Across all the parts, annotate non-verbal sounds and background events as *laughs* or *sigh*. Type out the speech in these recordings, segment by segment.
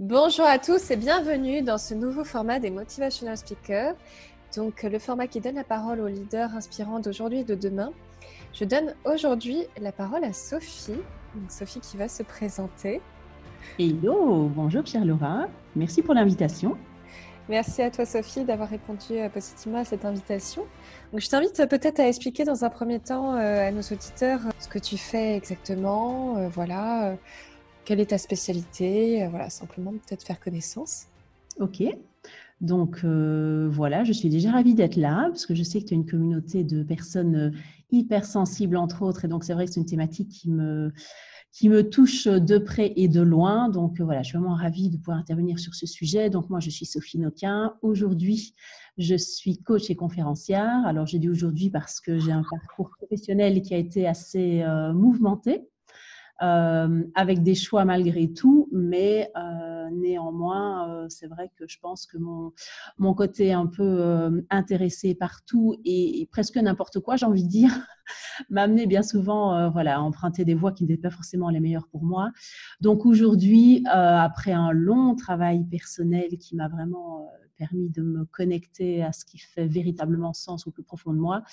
Bonjour à tous et bienvenue dans ce nouveau format des Motivational Speakers. Donc, le format qui donne la parole aux leaders inspirants d'aujourd'hui et de demain. Je donne aujourd'hui la parole à Sophie. Sophie qui va se présenter. Hello, bonjour Pierre Laura. Merci pour l'invitation. Merci à toi Sophie d'avoir répondu euh, positivement à cette invitation. Donc, je t'invite euh, peut-être à expliquer dans un premier temps euh, à nos auditeurs ce que tu fais exactement, voilà, quelle est ta spécialité? Euh, Voilà, simplement peut-être faire connaissance. Ok. Donc euh, voilà, je suis déjà ravie d'être là parce que je sais que tu as une communauté de personnes euh, hypersensibles entre autres et donc c'est vrai que c'est une thématique qui me qui me touche de près et de loin. Donc voilà, je suis vraiment ravie de pouvoir intervenir sur ce sujet. Donc moi, je suis Sophie Noquin. Aujourd'hui, je suis coach et conférencière. Alors j'ai dit aujourd'hui parce que j'ai un parcours professionnel qui a été assez mouvementé. Euh, avec des choix malgré tout, mais euh, néanmoins, euh, c'est vrai que je pense que mon, mon côté un peu intéressé partout et, presque n'importe quoi, j'ai envie de dire, *laughs* m'a amené bien souvent voilà, à emprunter des voies qui n'étaient pas forcément les meilleures pour moi. Donc aujourd'hui, après un long travail personnel qui m'a vraiment permis de me connecter à ce qui fait véritablement sens au plus profond de moi.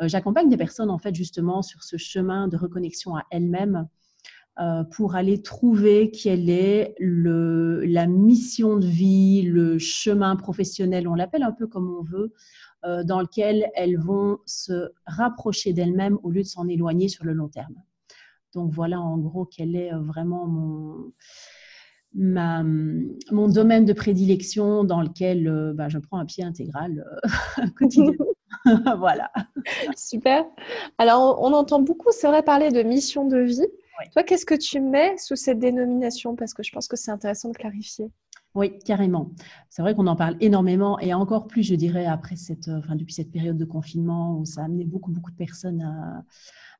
J'accompagne des personnes en fait justement sur ce chemin de reconnexion à elles-mêmes euh, pour aller trouver quelle est le, la mission de vie, le chemin professionnel, on l'appelle un peu comme on veut, euh, dans lequel elles vont se rapprocher d'elles-mêmes au lieu de s'en éloigner sur le long terme. Donc voilà en gros quel est euh, vraiment mon, ma, mon domaine de prédilection dans lequel bah, je prends un pied intégral *laughs* quotidiennement. *laughs* voilà. Super. Alors, on entend beaucoup, c'est vrai, parler de mission de vie. Toi, qu'est-ce que tu mets sous cette dénomination? Parce que je pense que c'est intéressant de clarifier. Oui, carrément. C'est vrai qu'on en parle énormément et encore plus, je dirais, après cette, euh, enfin, depuis cette période de confinement où ça a amené beaucoup, beaucoup de personnes à,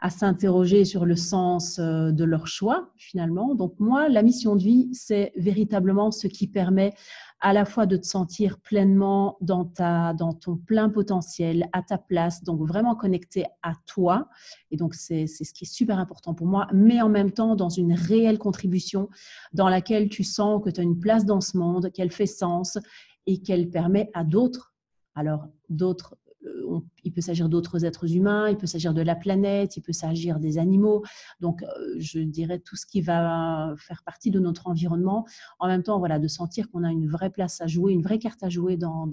à s'interroger sur le sens euh, de leur choix, finalement. Donc, moi, la mission de vie, c'est véritablement ce qui permet à la fois de te sentir pleinement dans, ta, dans ton plein potentiel, à ta place, donc vraiment connecté à toi. Et donc, c'est ce qui est super important pour moi, mais en même temps dans une réelle contribution dans laquelle tu sens que tu as une place dans ce monde, qu'elle fait sens et qu'elle permet à d'autres, alors d'autres euh, il peut s'agir d'autres êtres humains, il peut s'agir de la planète, il peut s'agir des animaux. Donc, euh, je dirais tout ce qui va faire partie de notre environnement. En même temps, voilà, de sentir qu'on a une vraie place à jouer, une vraie carte à jouer dans,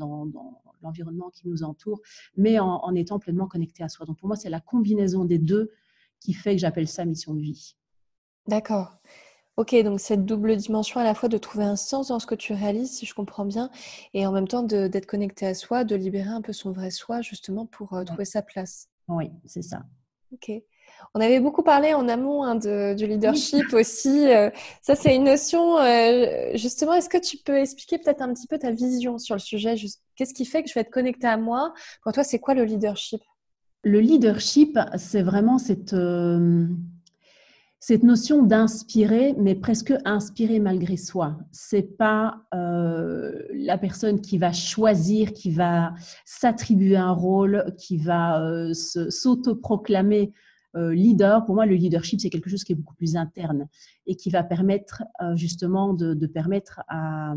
l'environnement qui nous entoure, mais en, en étant pleinement connecté à soi. Donc, pour moi, c'est la combinaison des deux qui fait que j'appelle ça mission de vie. D'accord. Ok, donc cette double dimension à la fois de trouver un sens dans ce que tu réalises, si je comprends bien, et en même temps d'être connecté à soi, de libérer un peu son vrai soi, justement pour euh, trouver sa place. Oui, c'est ça. Ok. On avait beaucoup parlé en amont hein, de, du leadership aussi. Euh, ça, c'est une notion. Euh, justement, est-ce que tu peux expliquer peut-être un petit peu ta vision sur le sujet Qu'est-ce qui fait que je vais être connecté à moi? Pour toi, c'est quoi le leadership? Le leadership, c'est vraiment cette cette notion d'inspirer, mais presque inspirer malgré soi. C'est pas euh, la personne qui va choisir, qui va s'attribuer un rôle, qui va euh, s'autoproclamer euh, leader. Pour moi, le leadership, c'est quelque chose qui est beaucoup plus interne et qui va permettre justement de, permettre à,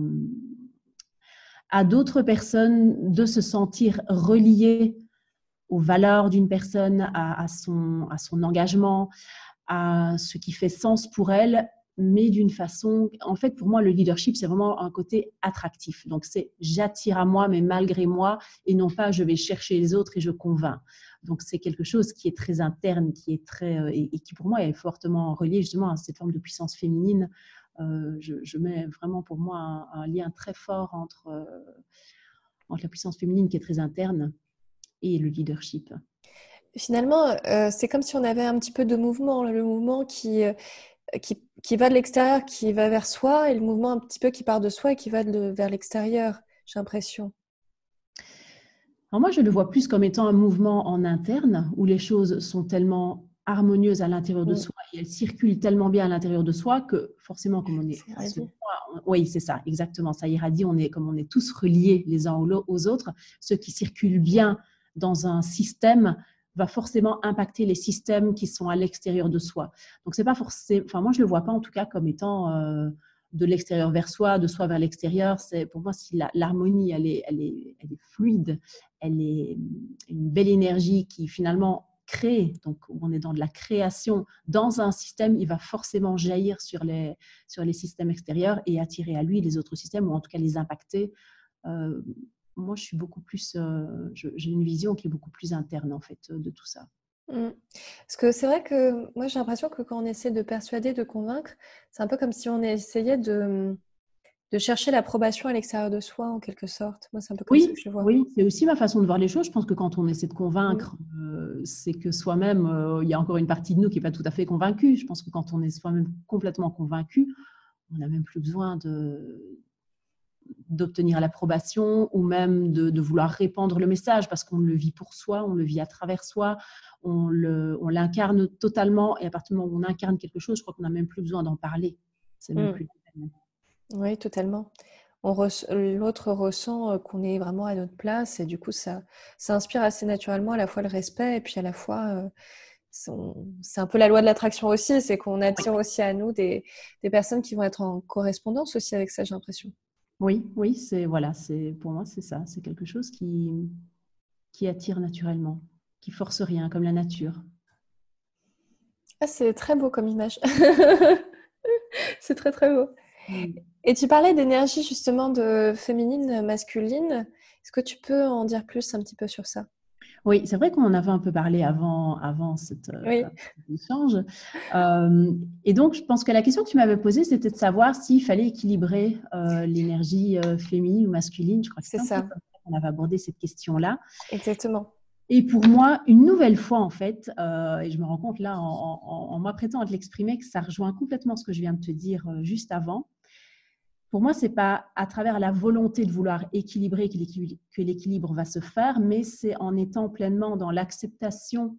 à d'autres personnes de se sentir reliées aux valeurs d'une personne, à, son, à son engagement, à ce qui fait sens pour elle, mais d'une façon, en fait, pour moi, le leadership, c'est vraiment un côté attractif. Donc, c'est j'attire à moi, mais malgré moi, et non pas je vais chercher les autres et je convainc. Donc, c'est quelque chose qui est très interne, qui est très, euh, et, qui pour moi est fortement relié justement à cette forme de puissance féminine. Euh, je, mets vraiment pour moi un, lien très fort entre, euh, entre la puissance féminine qui est très interne et le leadership. Finalement, euh, c'est comme si on avait un petit peu de mouvement, le mouvement qui, euh, qui, qui, va de l'extérieur, qui va vers soi, et le mouvement un petit peu qui part de soi et qui va vers l'extérieur, j'ai l'impression. Alors moi, je le vois plus comme étant un mouvement en interne, où les choses sont tellement harmonieuses à l'intérieur de mm. soi et elles circulent tellement bien à l'intérieur de soi que forcément, comme on est... oui, c'est ça, exactement, ça irradie, on est, comme on est tous reliés les uns aux autres, ce qui circule bien dans un système va forcément impacter les systèmes qui sont à l'extérieur de soi. Donc, c'est pas forcément, enfin, moi, je le vois pas en tout cas comme étant euh, de l'extérieur vers soi, de soi vers l'extérieur. C'est pour moi si l'harmonie elle est, elle est, elle est fluide, elle est une belle énergie qui finalement crée, donc on est dans de la création dans un système, il va forcément jaillir sur les, sur les systèmes extérieurs et attirer à lui les autres systèmes ou en tout cas les impacter. Euh, moi, je suis beaucoup plus, euh, j'ai une vision qui est beaucoup plus interne en fait de tout ça. Mmh. Parce que c'est vrai que moi j'ai l'impression que quand on essaie de persuader, de convaincre, c'est un peu comme si on essayait de, de chercher l'approbation à l'extérieur de soi en quelque sorte. Moi c'est un peu comme oui, ça que je vois. Oui, c'est aussi ma façon de voir les choses. Je pense que quand on essaie de convaincre, mmh. euh, c'est que soi-même, euh, il y a encore une partie de nous qui n'est pas tout à fait convaincue. Je pense que quand on est soi-même complètement convaincu, on n'a même plus besoin de, d'obtenir l'approbation ou même de, vouloir répandre le message parce qu'on le vit pour soi, on le vit à travers soi, on l'incarne totalement et à partir du moment où on incarne quelque chose, je crois qu'on n'a même plus besoin d'en parler. C'est même mmh. plus Oui, totalement. L'autre ressent euh, qu'on est vraiment à notre place et du coup, ça, ça inspire assez naturellement à la fois le respect et puis à la fois, euh, c'est un peu la loi de l'attraction aussi, c'est qu'on attire aussi à nous des, des personnes qui vont être en correspondance aussi avec ça, j'ai l'impression. Oui, oui, c'est voilà, c'est pour moi c'est ça, c'est quelque chose qui qui attire naturellement, qui force rien, comme la nature. Ah, c'est très beau comme image. *laughs* c'est très très beau. Et tu parlais d'énergie justement de féminine, masculine. Est-ce que tu peux en dire plus un petit peu sur ça? Oui, c'est vrai qu'on en avait un peu parlé avant, avant cette, euh, cet échange. Euh, et donc, je pense que la question que tu m'avais posée, c'était de savoir s'il fallait équilibrer euh, l'énergie féminine ou masculine. Je crois que c'est ça. On avait abordé cette question-là. Exactement. Et pour moi, une nouvelle fois, en fait, et je me rends compte là, en, en m'apprêtant à te l'exprimer, que ça rejoint complètement ce que je viens de te dire juste avant pour moi, ce n'est pas à travers la volonté de vouloir équilibrer que l'équilibre va se faire, mais c'est en étant pleinement dans l'acceptation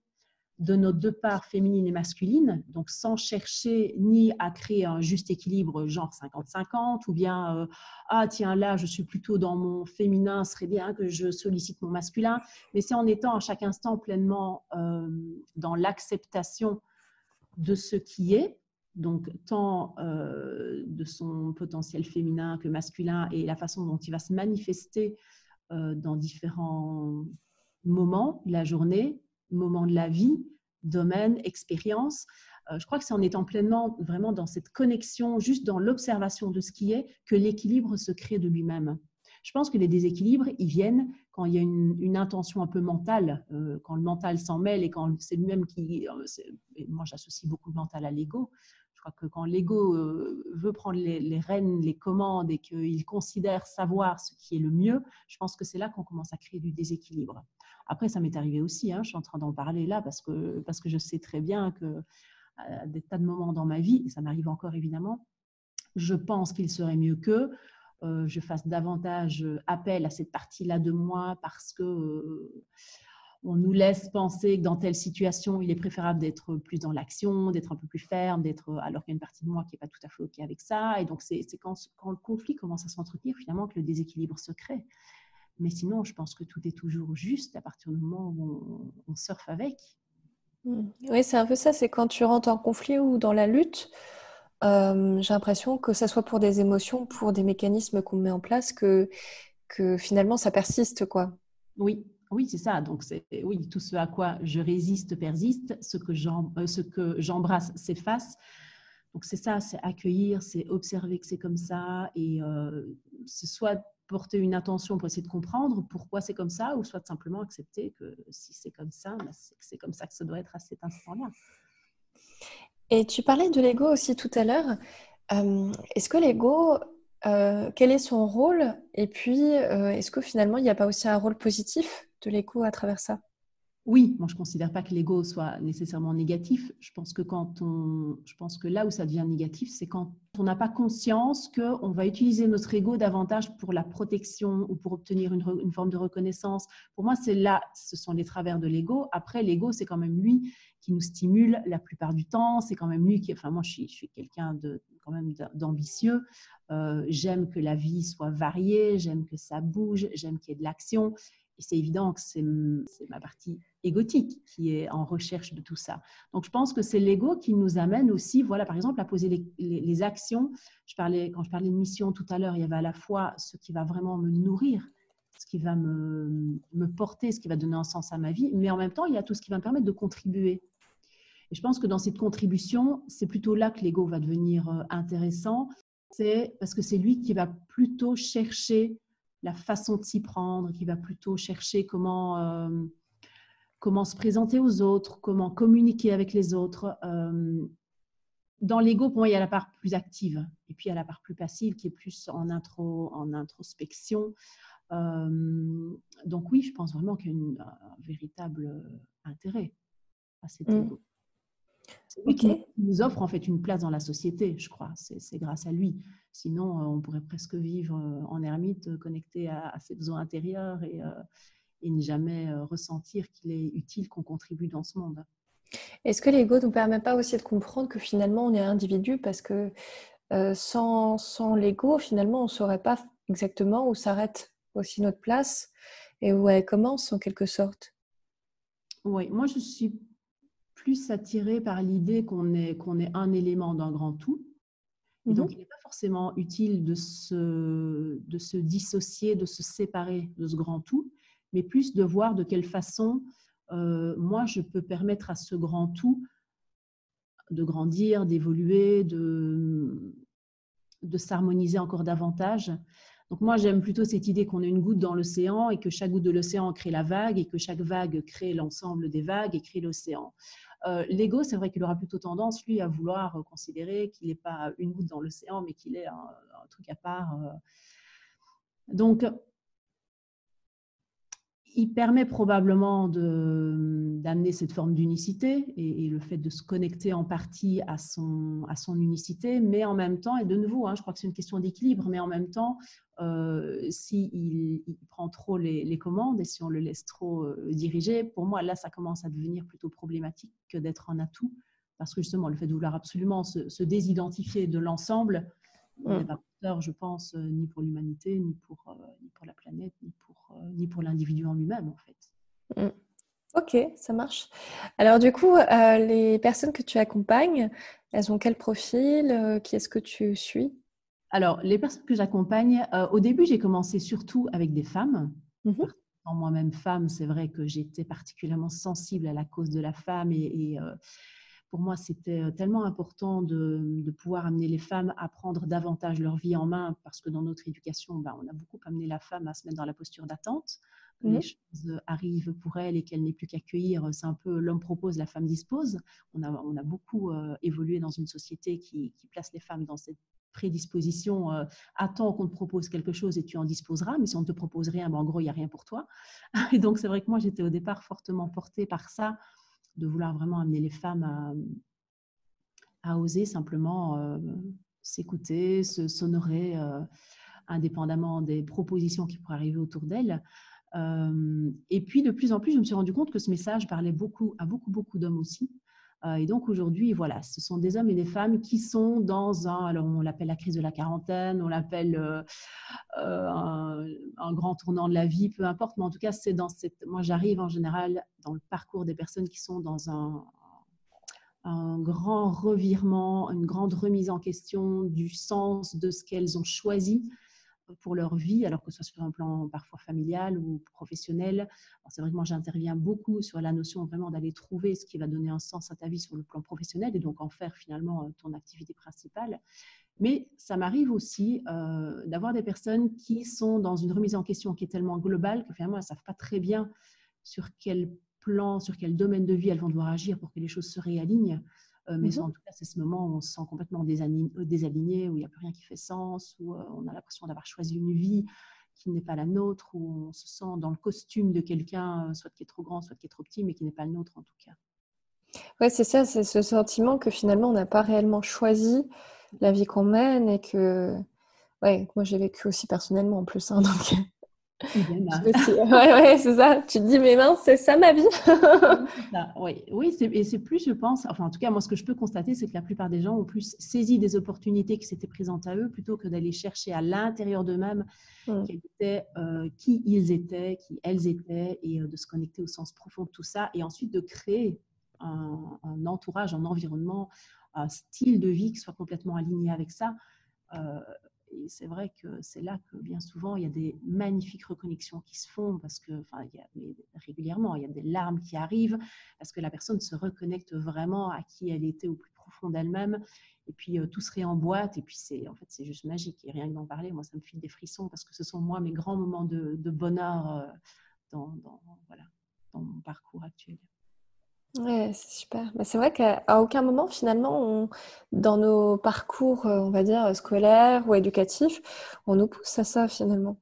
de nos deux parts féminines et masculines, donc sans chercher ni à créer un juste équilibre genre 50-50, ou bien euh, ah tiens là je suis plutôt dans mon féminin, ce serait bien que je sollicite mon masculin, mais c'est en étant à chaque instant pleinement euh, dans l'acceptation de ce qui est, donc tant euh, de son potentiel féminin que masculin et la façon dont il va se manifester euh, dans différents moments de la journée, moments de la vie, domaines, expériences. Euh, je crois que c'est en étant pleinement vraiment dans cette connexion, juste dans l'observation de ce qui est, que l'équilibre se crée de lui-même. Je pense que les déséquilibres, ils viennent quand il y a une, intention un peu mentale, quand le mental s'en mêle et quand c'est lui-même qui... moi, j'associe beaucoup le mental à l'ego. Crois que quand l'ego euh, veut prendre les, rênes, les commandes et qu'il considère savoir ce qui est le mieux, je pense que c'est là qu'on commence à créer du déséquilibre. Après, ça m'est arrivé aussi, hein, je suis en train d'en parler là parce que, parce que je sais très bien que à des tas de moments dans ma vie, et ça m'arrive encore évidemment, je pense qu'il serait mieux que euh, je fasse davantage appel à cette partie-là de moi parce que euh, on nous laisse penser que dans telle situation, il est préférable d'être plus dans l'action, d'être un peu plus ferme, d'être alors qu'il y a une partie de moi qui n'est pas tout à fait OK avec ça. Et donc, c'est quand, le conflit commence à s'entretenir, finalement, que le déséquilibre se crée. Mais sinon, je pense que tout est toujours juste à partir du moment où on, surfe avec. Mmh. Oui, c'est un peu ça. C'est quand tu rentres en conflit ou dans la lutte, euh, j'ai l'impression que ça soit pour des émotions, pour des mécanismes qu'on met en place, que, que finalement, ça persiste. quoi. Oui, oui, c'est ça. Donc, oui, tout ce à quoi je résiste persiste, ce que euh, j'embrasse s'efface. Donc, c'est ça, c'est accueillir, c'est observer que c'est comme ça et euh, soit porter une attention pour essayer de comprendre pourquoi c'est comme ça ou soit simplement accepter que si c'est comme ça, bah, c'est comme ça que ça doit être à cet instant-là. Et tu parlais de l'ego aussi tout à l'heure. Euh, est-ce que l'ego, quel est son rôle? Et puis, est-ce que finalement, il n'y a pas aussi un rôle positif de l'ego à travers ça? Oui, moi je ne considère pas que l'ego soit nécessairement négatif. Je pense que quand on, je pense que là où ça devient négatif, c'est quand on n'a pas conscience qu'on va utiliser notre ego davantage pour la protection ou pour obtenir une, une forme de reconnaissance. Pour moi, c'est là, ce sont les travers de l'ego. Après, l'ego, c'est quand même lui qui nous stimule la plupart du temps. C'est quand même lui qui, enfin moi je suis, je suis quelqu'un de quand même d'ambitieux. Euh, j'aime que la vie soit variée, j'aime que ça bouge, j'aime qu'il y ait de l'action. Et c'est évident que c'est ma partie égotique qui est en recherche de tout ça. Donc, je pense que c'est l'ego qui nous amène aussi, voilà, par exemple, à poser les, actions. Je parlais, quand je parlais de mission tout à l'heure, il y avait à la fois ce qui va vraiment me nourrir, ce qui va me, me porter, ce qui va donner un sens à ma vie, mais en même temps, il y a tout ce qui va me permettre de contribuer. Et je pense que dans cette contribution, c'est plutôt là que l'ego va devenir euh, intéressant. C'est parce que c'est lui qui va plutôt chercher la façon de s'y prendre, qui va plutôt chercher comment, euh, comment se présenter aux autres, comment communiquer avec les autres. Euh, dans l'ego, pour moi, il y a la part plus active et puis il y a la part plus passive qui est plus en, intro, en introspection. donc oui, je pense vraiment qu'il y a un véritable intérêt à cet mmh. ego. Lui qui nous offre en fait une place dans la société, je crois. C'est grâce à lui. Sinon, euh, on pourrait presque vivre euh, en ermite, euh, connecté à, ses besoins intérieurs et, ne jamais ressentir qu'il est utile qu'on contribue dans ce monde. Est-ce que l'ego ne nous permet pas aussi de comprendre que finalement on est individu? Parce que sans, sans l'ego, finalement, on ne saurait pas exactement où s'arrête aussi notre place et où elle commence en quelque sorte Oui, moi je suis plus attiré par l'idée qu'on est, qu'on est un élément d'un grand tout. Et donc, mhm. il n'est pas forcément utile de se, de se dissocier, de se séparer de ce grand tout, mais plus de voir de quelle façon euh, moi je peux permettre à ce grand tout de grandir, d'évoluer, de, de s'harmoniser encore davantage. Donc moi, j'aime plutôt cette idée qu'on est une goutte dans l'océan et que chaque goutte de l'océan crée la vague et que chaque vague crée l'ensemble des vagues et crée l'océan. L'ego, c'est vrai qu'il aura plutôt tendance, lui, à vouloir considérer qu'il n'est pas une goutte dans l'océan, mais qu'il est un, truc à part. Donc, il permet probablement d'amener cette forme d'unicité et, le fait de se connecter en partie à son, à son unicité, mais en même temps, et de nouveau, hein, je crois que c'est une question d'équilibre, mais en même temps, euh, s'il il prend trop les, commandes et si on le laisse trop euh, diriger, pour moi, là, ça commence à devenir plutôt problématique que d'être un atout, parce que justement, le fait de vouloir absolument se, désidentifier de l'ensemble n'est pas porteur, je pense, euh, ni pour l'humanité, ni, pour ni pour la planète, ni pour euh, ni pour l'individu en lui-même, en fait. Mm. Ok, ça marche. Alors du coup, euh, les personnes que tu accompagnes, elles ont quel profil euh, Qui est-ce que tu suis? Alors, les personnes que j'accompagne, au début, j'ai commencé surtout avec des femmes. Mm moi-même femme, c'est vrai que j'étais particulièrement sensible à la cause de la femme et, pour moi, c'était tellement important de, pouvoir amener les femmes à prendre davantage leur vie en main parce que dans notre éducation, ben, on a beaucoup amené la femme à se mettre dans la posture d'attente. Que les choses arrivent pour elle et qu'elle n'est plus qu'accueillir. C'est un peu l'homme propose, la femme dispose. On a, on a beaucoup évolué dans une société qui, place les femmes dans cette prédisposition. attends qu'on te propose quelque chose et tu en disposeras, mais si on ne te propose rien, ben, en gros, il n'y a rien pour toi. *laughs* Et donc, c'est vrai que moi, j'étais au départ fortement portée par ça de vouloir vraiment amener les femmes à, oser simplement euh, s'écouter, se s'honorer euh, indépendamment des propositions qui pourraient arriver autour d'elles. Euh, et puis, de plus en plus, je me suis rendu compte que ce message parlait beaucoup à beaucoup, beaucoup d'hommes aussi. Euh, et donc aujourd'hui, voilà, ce sont des hommes et des femmes qui sont dans un, alors on l'appelle la crise de la quarantaine, on l'appelle euh, euh, un, grand tournant de la vie, peu importe, mais en tout cas, c'est dans cette, moi j'arrive en général dans le parcours des personnes qui sont dans un, un grand revirement, une grande remise en question du sens de ce qu'elles ont choisi pour leur vie, alors que ce soit sur un plan parfois familial ou professionnel. C'est vrai que moi, j'interviens beaucoup sur la notion vraiment d'aller trouver ce qui va donner un sens à ta vie sur le plan professionnel et donc en faire finalement euh, ton activité principale. Mais ça m'arrive aussi euh, d'avoir des personnes qui sont dans une remise en question qui est tellement globale que finalement, elles ne savent pas très bien sur quel plan, sur quel domaine de vie elles vont devoir agir pour que les choses se réalignent. Euh, mais mmh en tout cas, c'est ce moment où on se sent complètement euh, désaligné, où il n'y a plus rien qui fait sens, où euh, on a l'impression d'avoir choisi une vie qui n'est pas la nôtre, où on se sent dans le costume de quelqu'un, soit qui est trop grand, soit qui est trop petit, mais qui n'est pas le nôtre en tout cas. Oui, c'est ça, c'est ce sentiment que finalement on n'a pas réellement choisi la vie qu'on mène et que, ouais, moi j'ai vécu aussi personnellement en plus, hein, *laughs* donc *laughs* ouais, c'est ça. Tu te dis, mais mince, c'est ça ma vie. oui, *laughs* oui et c'est plus, je pense, enfin, en tout cas, moi, ce que je peux constater, c'est que la plupart des gens ont plus saisi des opportunités qui s'étaient présentes à eux plutôt que d'aller chercher à l'intérieur d'eux-mêmes mmh. euh, qui ils étaient, qui elles étaient, et euh, de se connecter au sens profond de tout ça, et ensuite de créer un, entourage, un environnement, un style de vie qui soit complètement aligné avec ça. Euh, et c'est vrai que c'est là que bien souvent il y a des magnifiques reconnexions qui se font parce que, enfin, régulièrement, il y a des larmes qui arrivent parce que la personne se reconnecte vraiment à qui elle était au plus profond d'elle-même. Et puis euh, tout serait en boîte et puis c'est en fait c'est juste magique et rien que d'en parler, moi ça me file des frissons parce que ce sont moi mes grands moments de, bonheur euh, dans, voilà, dans mon parcours actuel. Ouais, c'est super. Mais c'est vrai qu'à aucun moment, finalement, dans nos parcours, euh, on va dire, scolaires ou éducatifs, on nous pousse à ça, finalement.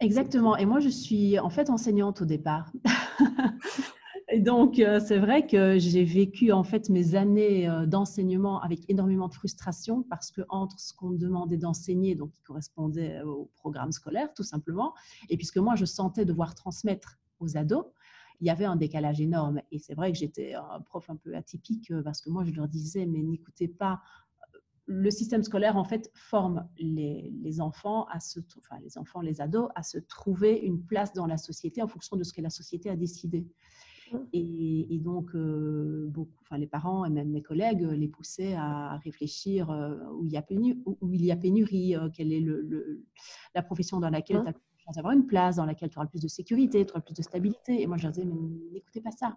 Exactement. Et moi, je suis en fait enseignante au départ. *laughs* Et donc, euh, c'est vrai que j'ai vécu en fait mes années euh, d'enseignement avec énormément de frustration parce que entre ce qu'on me demandait d'enseigner, donc qui correspondait au programme scolaire tout simplement, et puisque moi je sentais devoir transmettre aux ados, il y avait un décalage énorme. Et c'est vrai que j'étais un prof un peu atypique euh, parce que moi, je leur disais, mais n'écoutez pas. Euh, le système scolaire, en fait, forme les, les, enfants, à se, enfin, les enfants, les ados, à se trouver une place dans la société en fonction de ce que la société a décidé. Mmh. Et, donc, euh, beaucoup, enfin, les parents et même mes collègues les poussaient à réfléchir où, il y a pénurie, où, il y a pénurie quelle est le, la profession dans laquelle mmh. Tu avoir une place dans laquelle tu auras plus de sécurité, tu auras plus de stabilité. Et moi, je leur disais, mais n'écoutez pas ça.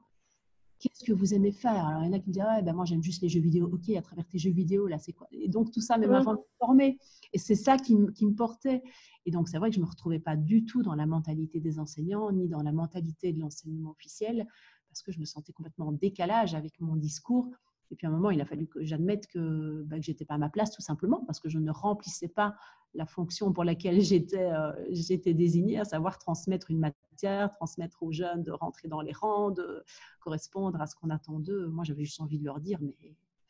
Qu'est-ce que vous aimez faire? Alors, il y en a qui me disent, ouais, ben moi, j'aime juste les jeux vidéo. OK, à travers tes jeux vidéo, là, c'est quoi? Et donc, tout ça, même avant de me former. Et c'est ça qui, qui, me portait. Et donc, c'est vrai que je ne me retrouvais pas du tout dans la mentalité des enseignants, ni dans la mentalité de l'enseignement officiel, parce que je me sentais complètement en décalage avec mon discours. Et puis à un moment, il a fallu que j'admette que, bah, que je n'étais pas à ma place, tout simplement, parce que je ne remplissais pas la fonction pour laquelle j'étais euh, j'étais désignée, à savoir transmettre une matière, transmettre aux jeunes de rentrer dans les rangs, de correspondre à ce qu'on attend d'eux. Moi, j'avais juste envie de leur dire, mais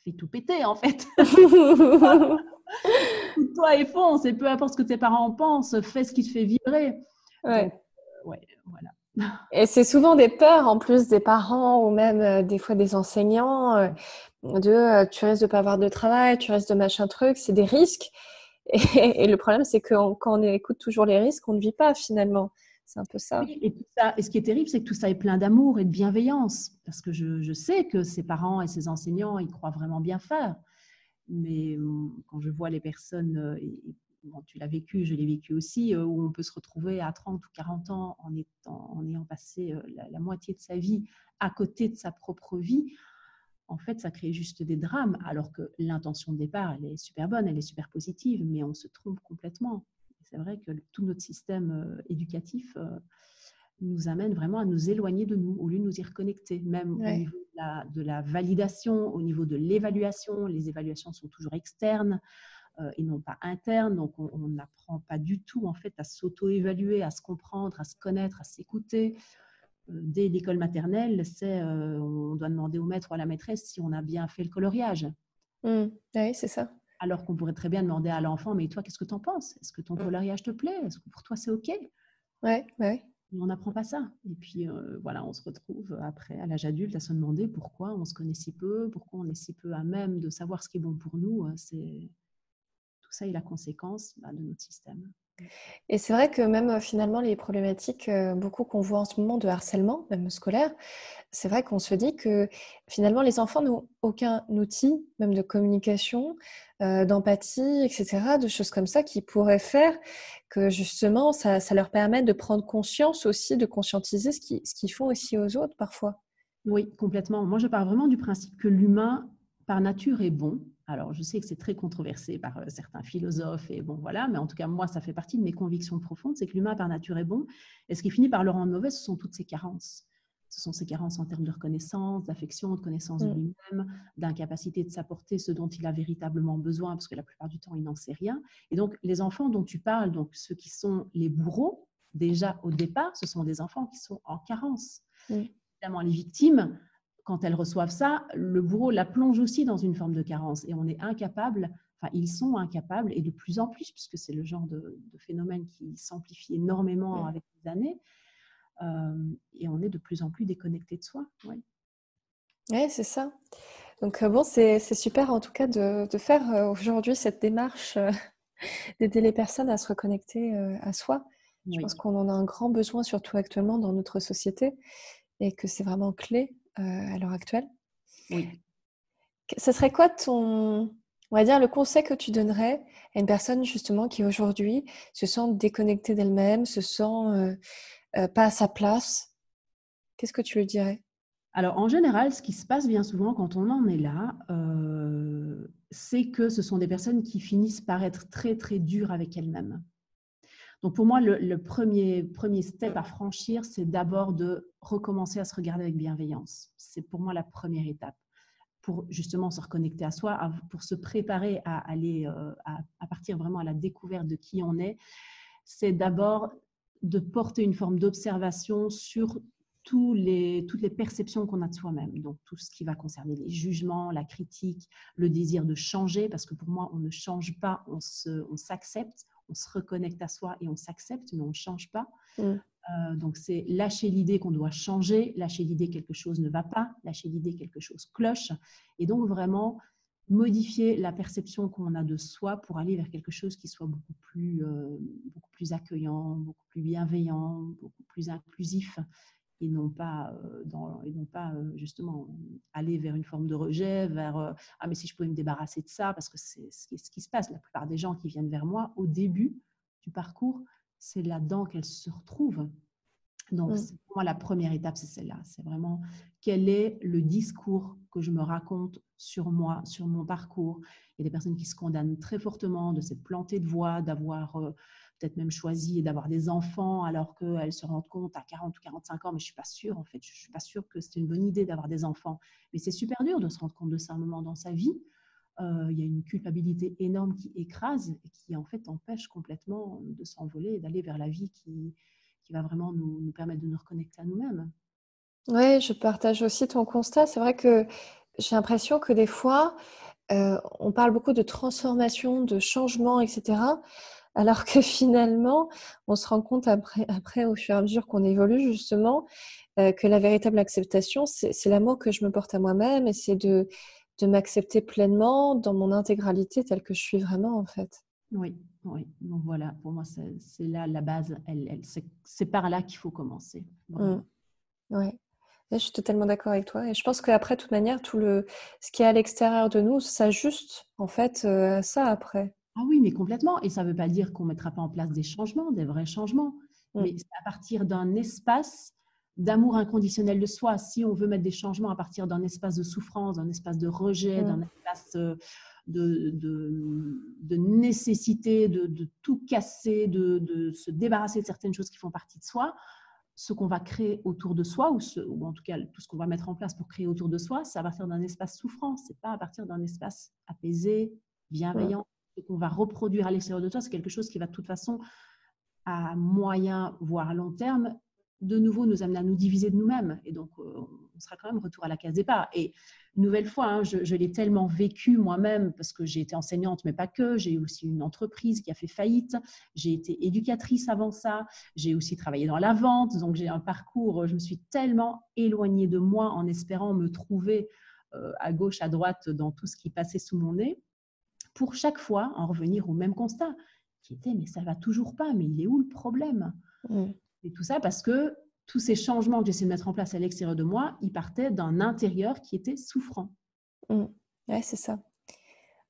fais tout péter, en fait. *laughs* toi et fonce, et peu importe ce que tes parents en pensent, fais ce qui te fait vibrer. Ouais. Euh, ouais, voilà. Et c'est souvent des peurs en plus des parents ou même euh, des fois des enseignants de tu risques de pas avoir de travail, tu risques de machin truc, c'est des risques. *laughs* Et, le problème, c'est que quand on écoute toujours les risques, on ne vit pas finalement. C'est un peu ça. et, ça. et, ce qui est terrible, c'est que tout ça est plein d'amour et de bienveillance. Parce que je, sais que ces parents et ces enseignants, ils croient vraiment bien faire. Mais hum, quand je vois les personnes, euh, bon, tu l'as vécu, je l'ai vécu aussi, euh, où on peut se retrouver à 30 ou 40 ans en, étant, en ayant passé euh, la, moitié de sa vie à côté de sa propre vie, en fait, ça crée juste des drames, alors que l'intention de départ, elle est super bonne, elle est super positive, mais on se trompe complètement. C'est vrai que tout notre système euh, éducatif nous amène vraiment à nous éloigner de nous, au lieu de nous y reconnecter, même au niveau de la, validation, au niveau de l'évaluation. Les évaluations sont toujours externes et non pas internes, donc on n'apprend pas du tout en fait à s'auto-évaluer, à se comprendre, à se connaître, à s'écouter dès l'école maternelle, c'est euh, on doit demander au maître ou à la maîtresse si on a bien fait le coloriage. Mmh. Oui, c'est ça. Alors qu'on pourrait très bien demander à l'enfant, mais toi, qu'est-ce que tu en penses? Est-ce que ton mmh. coloriage te plaît? Est-ce que pour toi, c'est OK? Ouais, ouais. on n'apprend pas ça. Et puis, euh, voilà, on se retrouve après, à l'âge adulte, à se demander pourquoi on se connaît si peu, pourquoi on est si peu à même de savoir ce qui est bon pour nous. Euh, c'est ça est la conséquence bah, de notre système. Et c'est vrai que même euh, finalement les problématiques, euh, beaucoup qu'on voit en ce moment de harcèlement, même scolaire, c'est vrai qu'on se dit que finalement les enfants n'ont aucun outil, même de communication, euh, d'empathie, etc., de choses comme ça qui pourraient faire que justement ça, leur permette de prendre conscience aussi, de conscientiser ce qu'ils font aussi aux autres parfois. Oui, complètement. Moi, je pars vraiment du principe que l'humain, par nature, est bon alors, je sais que c'est très controversé par euh, certains philosophes, et bon, voilà, mais en tout cas, moi, ça fait partie de mes convictions profondes, c'est que l'humain, par nature, est bon, et ce qui finit par le rendre mauvais, ce sont toutes ses carences. Ce sont ses carences en termes de reconnaissance, d'affection, de connaissance de mm. lui-même, d'incapacité de s'apporter ce dont il a véritablement besoin, parce que la plupart du temps, il n'en sait rien. Et donc, les enfants dont tu parles, donc ceux qui sont les bourreaux, déjà au départ, ce sont des enfants qui sont en carence. Mm. Évidemment, les victimes, quand elles reçoivent ça, le bourreau la plonge aussi dans une forme de carence et on est incapable Enfin, ils sont incapables, et de plus en plus, puisque c'est le genre de, phénomène qui s'amplifie énormément avec les années, euh, et on est de plus en plus déconnecté de soi. Oui, ouais, c'est ça. Donc euh, bon, c'est super en tout cas de, de faire euh, aujourd'hui cette démarche *laughs* d'aider les personnes à se reconnecter à soi. Je pense qu'on en a un grand besoin, surtout actuellement dans notre société, et que c'est vraiment clé à l'heure actuelle. Oui. Ce serait quoi ton, on va dire, le conseil que tu donnerais à une personne justement qui aujourd'hui se sent déconnectée d'elle-même, se sent euh, euh, pas à sa place? Qu'est-ce que tu lui dirais? Alors, en général, ce qui se passe bien souvent quand on en est là, euh, c'est que ce sont des personnes qui finissent par être très, très dures avec elles-mêmes. Donc, pour moi, le, premier, premier step à franchir, c'est d'abord de recommencer à se regarder avec bienveillance. C'est pour moi la première étape pour justement se reconnecter à soi, pour se préparer à aller, euh, à, partir vraiment à la découverte de qui on est, c'est d'abord de porter une forme d'observation sur les, toutes les perceptions qu'on a de soi-même. Donc, tout ce qui va concerner les jugements, la critique, le désir de changer, parce que pour moi, on ne change pas, on s'accepte, on, se reconnecte à soi et on s'accepte, mais on ne change pas. Mm. Euh, donc, c'est lâcher l'idée qu'on doit changer, lâcher l'idée que quelque chose ne va pas, lâcher l'idée que quelque chose cloche. Et donc, vraiment modifier la perception qu'on a de soi pour aller vers quelque chose qui soit beaucoup plus, euh, beaucoup plus accueillant, beaucoup plus bienveillant, beaucoup plus inclusif et non pas, euh, dans, et non pas justement aller vers une forme de rejet, vers ah mais si je pouvais me débarrasser de ça, parce que c'est ce qui se passe. La plupart des gens qui viennent vers moi au début du parcours, c'est là-dedans qu'elle se retrouve. Donc, pour moi, la première étape, c'est celle-là. C'est vraiment quel est le discours que je me raconte sur moi, sur mon parcours? Il y a des personnes qui se condamnent très fortement de cette plantée de voix, d'avoir euh, peut-être même choisi d'avoir des enfants alors qu'elles se rendent compte à 40 ou 45 ans, mais je suis pas sûre, en fait, je suis pas sûre que c'est une bonne idée d'avoir des enfants. Mais c'est super dur de se rendre compte de ça un moment dans sa vie. Euh, il y a une culpabilité énorme qui écrase et qui en fait empêche complètement de s'envoler et d'aller vers la vie qui, qui va vraiment nous, nous, permettre de nous reconnecter à nous-mêmes. Oui, je partage aussi ton constat. C'est vrai que j'ai l'impression que des fois, euh, on parle beaucoup de transformation, de changement, etc. Alors que finalement, on se rend compte après, après au fur et à mesure qu'on évolue justement, euh, que la véritable acceptation, c'est l'amour que je me porte à moi-même et c'est de de m'accepter pleinement dans mon intégralité telle que je suis vraiment en fait. Oui, oui. Donc voilà, pour moi, c'est là la base. Elle, c'est par là qu'il faut commencer. Mmh. Oui. Je suis totalement d'accord avec toi. Et je pense qu'après, de toute manière, tout le, ce qui est à l'extérieur de nous s'ajuste en fait euh, à ça après. Ah oui, mais complètement. Et ça ne veut pas dire qu'on ne mettra pas en place des changements, des vrais changements. Mmh. Mais c'est à partir d'un espace d'amour inconditionnel de soi. Si on veut mettre des changements à partir d'un espace de souffrance, d'un espace de rejet, d'un espace euh, de, de, nécessité de, tout casser, de, se débarrasser de certaines choses qui font partie de soi, ce qu'on va créer autour de soi, ou, ou en tout cas tout ce qu'on va mettre en place pour créer autour de soi, c'est à partir d'un espace souffrance, c'est pas à partir d'un espace apaisé, bienveillant, qu'on va reproduire à l'extérieur de toi. C'est quelque chose qui va de toute façon à moyen, voire à long terme, de nouveau nous amener à nous diviser de nous-mêmes. Et donc, euh, on sera quand même retour à la case départ. Et nouvelle fois, hein, je, l'ai tellement vécu moi-même parce que j'ai été enseignante, mais pas que. J'ai aussi une entreprise qui a fait faillite. J'ai été éducatrice avant ça. J'ai aussi travaillé dans la vente. Donc, j'ai un parcours, je me suis tellement éloignée de moi en espérant me trouver euh, à gauche, à droite dans tout ce qui passait sous mon nez. Pour chaque fois, en revenir au même constat qui était, mais ça va toujours pas, mais il est où le problème? Mmh. Et tout ça parce que tous ces changements que j'essaie de mettre en place à l'extérieur de moi, ils partaient d'un intérieur qui était souffrant. Mmh. Ouais, c'est ça.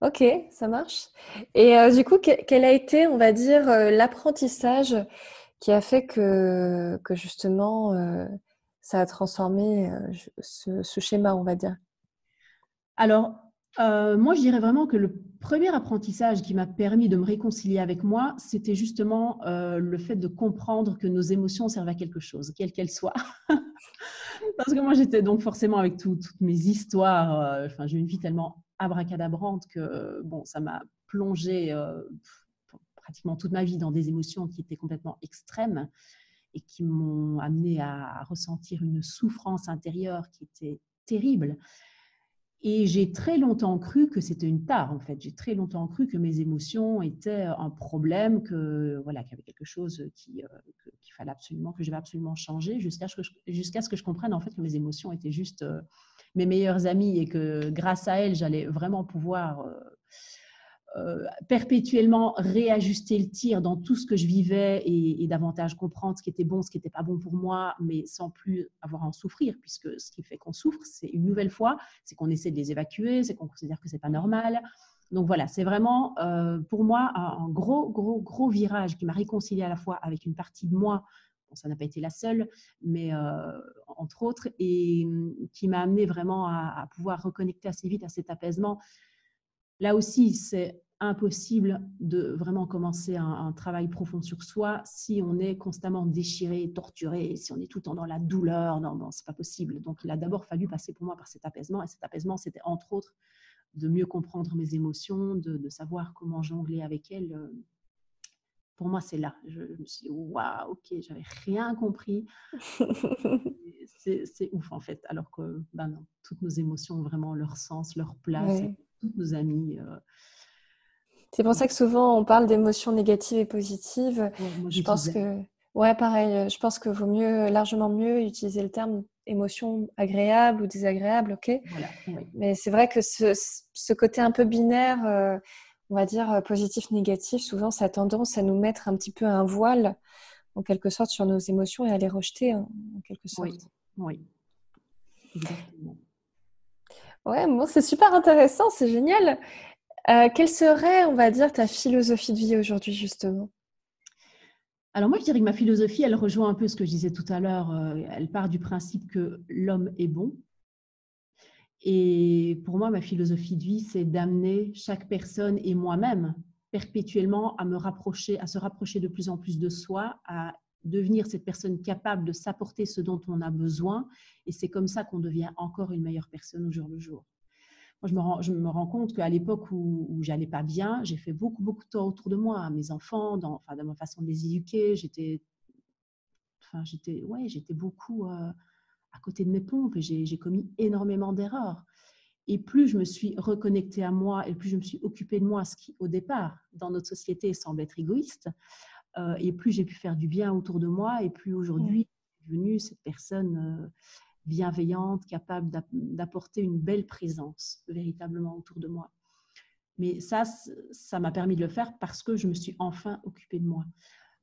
Ok, ça marche. Et euh, du coup, quel a été, on va dire, euh, l'apprentissage qui a fait que, que justement, euh, ça a transformé ce, ce, schéma, on va dire? Alors, moi, je dirais vraiment que le premier apprentissage qui m'a permis de me réconcilier avec moi, c'était justement euh, le fait de comprendre que nos émotions servent à quelque chose, quelle qu'elle soit. *laughs* Parce que moi, j'étais donc forcément avec toutes mes histoires. Euh, enfin, j'ai une vie tellement abracadabrante que bon, ça m'a plongé pratiquement toute ma vie dans des émotions qui étaient complètement extrêmes et qui m'ont amené à ressentir une souffrance intérieure qui était terrible. Et j'ai très longtemps cru que c'était une tare, en fait. J'ai très longtemps cru que mes émotions étaient un problème, que voilà, qu'il y avait quelque chose qui, euh, qu'il fallait absolument, que je devais absolument changer, jusqu'à ce, que je, jusqu'à ce que je comprenne en fait que mes émotions étaient juste euh, mes meilleures amies et que grâce à elles, j'allais vraiment pouvoir euh, euh, perpétuellement réajuster le tir dans tout ce que je vivais et, davantage comprendre ce qui était bon, ce qui n'était pas bon pour moi, mais sans plus avoir à en souffrir, puisque ce qui fait qu'on souffre, c'est une nouvelle fois, c'est qu'on essaie de les évacuer, c'est qu'on considère que c'est pas normal. Donc voilà, c'est vraiment euh, pour moi un, gros, gros, gros virage qui m'a réconcilié à la fois avec une partie de moi ça n'a pas été la seule, mais euh, entre autres, et hum, qui m'a amené vraiment à, pouvoir reconnecter assez vite à cet apaisement Là aussi, c'est impossible de vraiment commencer un, travail profond sur soi si on est constamment déchiré, torturé, si on est tout le temps dans la douleur. Non, non, c'est pas possible. Donc, il a d'abord fallu passer pour moi par cet apaisement. Et cet apaisement, c'était entre autres de mieux comprendre mes émotions, de, savoir comment jongler avec elles. Pour moi, c'est là. Je, me suis dit, waouh, ok, j'avais rien compris. *laughs* c'est ouf en fait. Alors que, ben non, toutes nos émotions ont vraiment leur sens, leur place toutes nos amies. Euh, c'est pour ça que souvent on parle d'émotions négatives et positives. je pense que, ouais, pareil. Euh, je pense que vaut mieux, largement mieux, utiliser le terme émotion agréable ou désagréable, ok? Mais c'est vrai que ce, côté un peu binaire, euh, on va dire positif-négatif, souvent ça a tendance à nous mettre un petit peu un voile, en quelque sorte, sur nos émotions et à les rejeter, en, quelque sorte. Oui, oui. Exactement. Ouais, c'est super intéressant, c'est génial. Euh, quelle serait, on va dire, ta philosophie de vie aujourd'hui, justement? Alors moi, je dirais que ma philosophie, elle rejoint un peu ce que je disais tout à l'heure. Euh, elle part du principe que l'homme est bon. Et pour moi, ma philosophie de vie, c'est d'amener chaque personne et moi-même perpétuellement à me rapprocher, à se rapprocher de plus en plus de soi, à devenir cette personne capable de s'apporter ce dont on a besoin. Et c'est comme ça qu'on devient encore une meilleure personne au jour le jour. Moi, je me rends, je me rends compte qu'à l'époque où, où j'allais pas bien, j'ai fait beaucoup, beaucoup de tort autour de moi, mes enfants, dans, enfin, ma façon de les éduquer. J'étais, enfin, j'étais, ouais, j'étais beaucoup euh, à côté de mes pompes et j'ai commis énormément d'erreurs. Et plus je me suis reconnectée à moi et plus je me suis occupée de moi, ce qui, au départ, dans notre société, semble être égoïste, euh, et plus j'ai pu faire du bien autour de moi, et plus aujourd'hui, je suis devenue cette personne euh, bienveillante, capable d'apporter une belle présence véritablement autour de moi. Mais ça, ça m'a permis de le faire parce que je me suis enfin occupée de moi.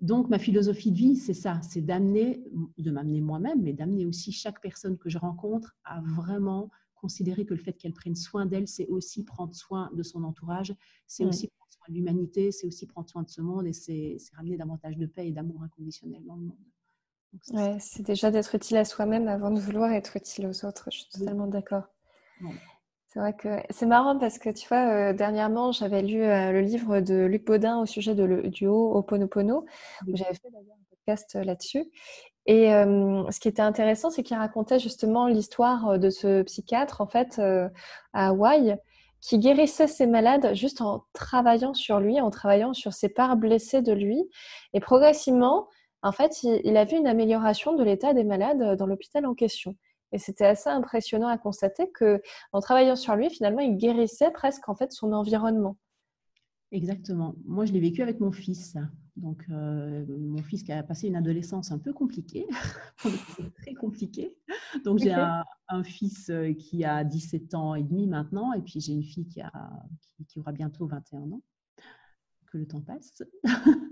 Donc, ma philosophie de vie, c'est ça, c'est d'amener, de m'amener moi-même, mais d'amener aussi chaque personne que je rencontre à vraiment considérer que le fait qu'elle prenne soin d'elle, c'est aussi prendre soin de son entourage, c'est aussi prendre soin de l'humanité, c'est aussi prendre soin de ce monde et c'est ramener davantage de paix et d'amour inconditionnel dans le monde. Ouais, c'est déjà d'être utile à soi-même avant de vouloir être utile aux autres. Je suis totalement d'accord. C'est vrai que c'est marrant parce que tu vois, euh, dernièrement, j'avais lu euh, le livre de Luc Baudin au sujet de le, du haut Oponopono. J'avais fait d'ailleurs un podcast euh, là-dessus. Et ce qui était intéressant, c'est qu'il racontait justement l'histoire de ce psychiatre, en fait, à Hawaï, qui guérissait ses malades juste en travaillant sur lui, en travaillant sur ses parts blessées de lui. Et progressivement, en fait, il, a vu une amélioration de l'état des malades dans l'hôpital en question. Et c'était assez impressionnant à constater que, en travaillant sur lui, finalement, il guérissait presque en fait son environnement. Exactement. Moi, je l'ai vécu avec mon fils. Donc, euh, mon fils qui a passé une adolescence un peu compliquée, *laughs* très compliquée. Donc, j'ai un, fils euh, qui a 17 ans et demi maintenant, et puis j'ai une fille qui, a, qui aura bientôt 21 ans le temps passe. *laughs*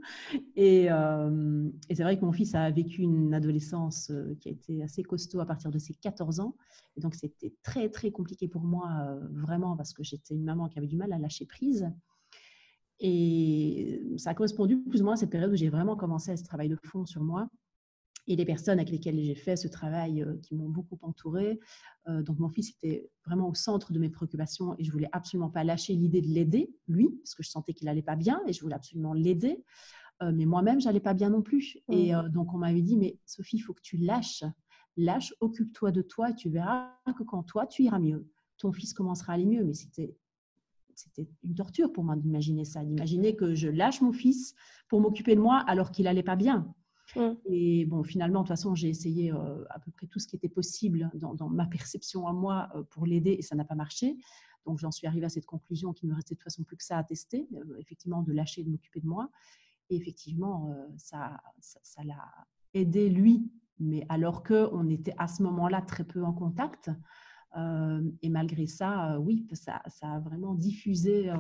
Euh, et, c'est vrai que mon fils a vécu une adolescence euh, qui a été assez costaud à partir de ses 14 ans. Et donc, c'était très, très compliqué pour moi, euh, vraiment, parce que j'étais une maman qui avait du mal à lâcher prise. Et ça a correspondu plus ou moins à cette période où j'ai vraiment commencé à ce travail de fond sur moi et les personnes avec lesquelles j'ai fait ce travail euh, qui m'ont beaucoup entourée. Euh, donc mon fils était vraiment au centre de mes préoccupations et je voulais absolument pas lâcher l'idée de l'aider, lui, parce que je sentais qu'il allait pas bien et je voulais absolument l'aider. Euh, mais moi-même, j'allais pas bien non plus. Et donc on m'avait dit, mais Sophie, il faut que tu lâches. Lâche, occupe-toi de toi et tu verras que quand toi, tu iras mieux. Ton fils commencera à aller mieux. Mais c'était c'était une torture pour moi d'imaginer ça, d'imaginer que je lâche mon fils pour m'occuper de moi alors qu'il allait pas bien. Mmh. Et bon, finalement, de toute façon, j'ai essayé à peu près tout ce qui était possible dans, ma perception à moi pour l'aider et ça n'a pas marché. Donc, j'en suis arrivée à cette conclusion qu'il ne me restait de toute façon plus que ça à tester, effectivement, de lâcher, de m'occuper de moi. Et effectivement, ça, ça l'a aidé lui, mais alors qu'on était à ce moment-là très peu en contact. et malgré ça, oui, ça, ça, a vraiment diffusé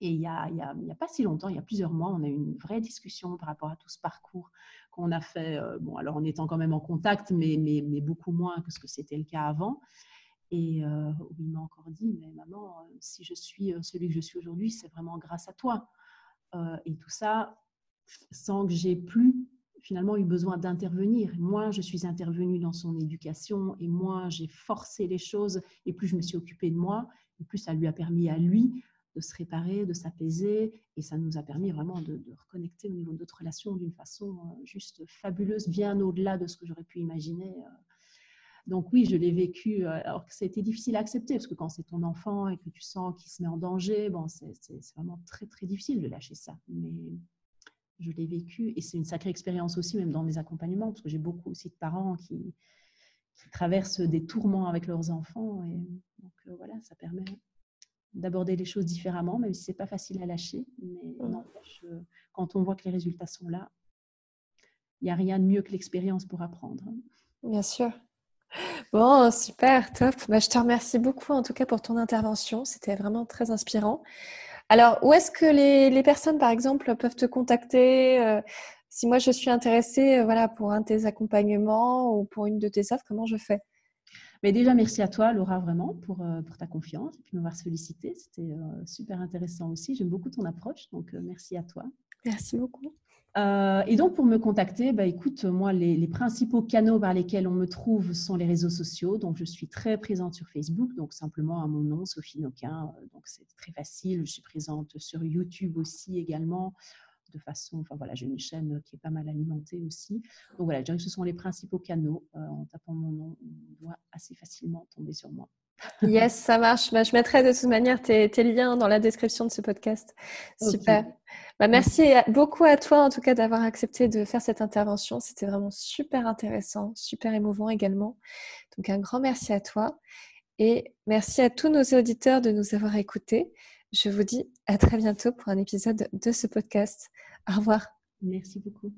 et il n'y a, pas si longtemps, il y a plusieurs mois, on a eu une vraie discussion par rapport à tout ce parcours qu'on a fait, euh, bon, alors en étant quand même en contact, mais beaucoup moins que ce que c'était le cas avant. Et euh, il m'a encore dit, mais maman, euh, si je suis celui que je suis aujourd'hui, c'est vraiment grâce à toi. et tout ça, sans que j'ai plus finalement eu besoin d'intervenir. Moi, je suis intervenue dans son éducation et moi, j'ai forcé les choses et plus je me suis occupée de moi, et plus ça lui a permis à lui de se réparer, de s'apaiser. Et ça nous a permis vraiment de, reconnecter au niveau de notre relation d'une façon euh, juste fabuleuse, bien au-delà de ce que j'aurais pu imaginer. Euh. Donc oui, je l'ai vécu, euh, alors que ça a été difficile à accepter, parce que quand c'est ton enfant et que tu sens qu'il se met en danger, bon, c'est vraiment très, très difficile de lâcher ça. Mais je l'ai vécu, et c'est une sacrée expérience aussi, même dans mes accompagnements, parce que j'ai beaucoup aussi de parents qui, qui traversent des tourments avec leurs enfants. Et donc voilà, ça permet d'aborder les choses différemment, même si c'est pas facile à lâcher. Mais mmh. quand on voit que les résultats sont là, il n'y a rien de mieux que l'expérience pour apprendre. Bien sûr. Bon, super, top. Bah, je te remercie beaucoup en tout cas pour ton intervention. C'était vraiment très inspirant. Alors, où est-ce que les, personnes, par exemple, peuvent te contacter euh, Si moi, je suis intéressée euh, voilà, pour un de tes accompagnements ou pour une de tes offres, comment je fais? Mais déjà, merci à toi, Laura, vraiment, pour, euh, pour ta confiance et puis m'avoir sollicité. C'était euh, super intéressant aussi. J'aime beaucoup ton approche, donc euh, merci à toi. Merci beaucoup. et donc, pour me contacter, bah, écoute, moi, les, les, principaux canaux par lesquels on me trouve sont les réseaux sociaux. Donc, je suis très présente sur Facebook, donc simplement à mon nom, Sophie Noquin. Donc, c'est très facile. Je suis présente sur YouTube aussi également de façon, enfin voilà, j'ai une chaîne qui est pas mal alimentée aussi. Donc voilà, je dirais que ce sont les principaux canaux. Euh, en tapant mon nom, on doit assez facilement tomber sur moi. yes, ça marche. Bah, je mettrai de toute manière tes, liens dans la description de ce podcast. Super. Bah, merci beaucoup à toi, en tout cas, d'avoir accepté de faire cette intervention. C'était vraiment super intéressant, super émouvant également. Donc, un grand merci à toi. Et merci à tous nos auditeurs de nous avoir écoutés. Je vous dis à très bientôt pour un épisode de ce podcast. Au revoir. Merci beaucoup.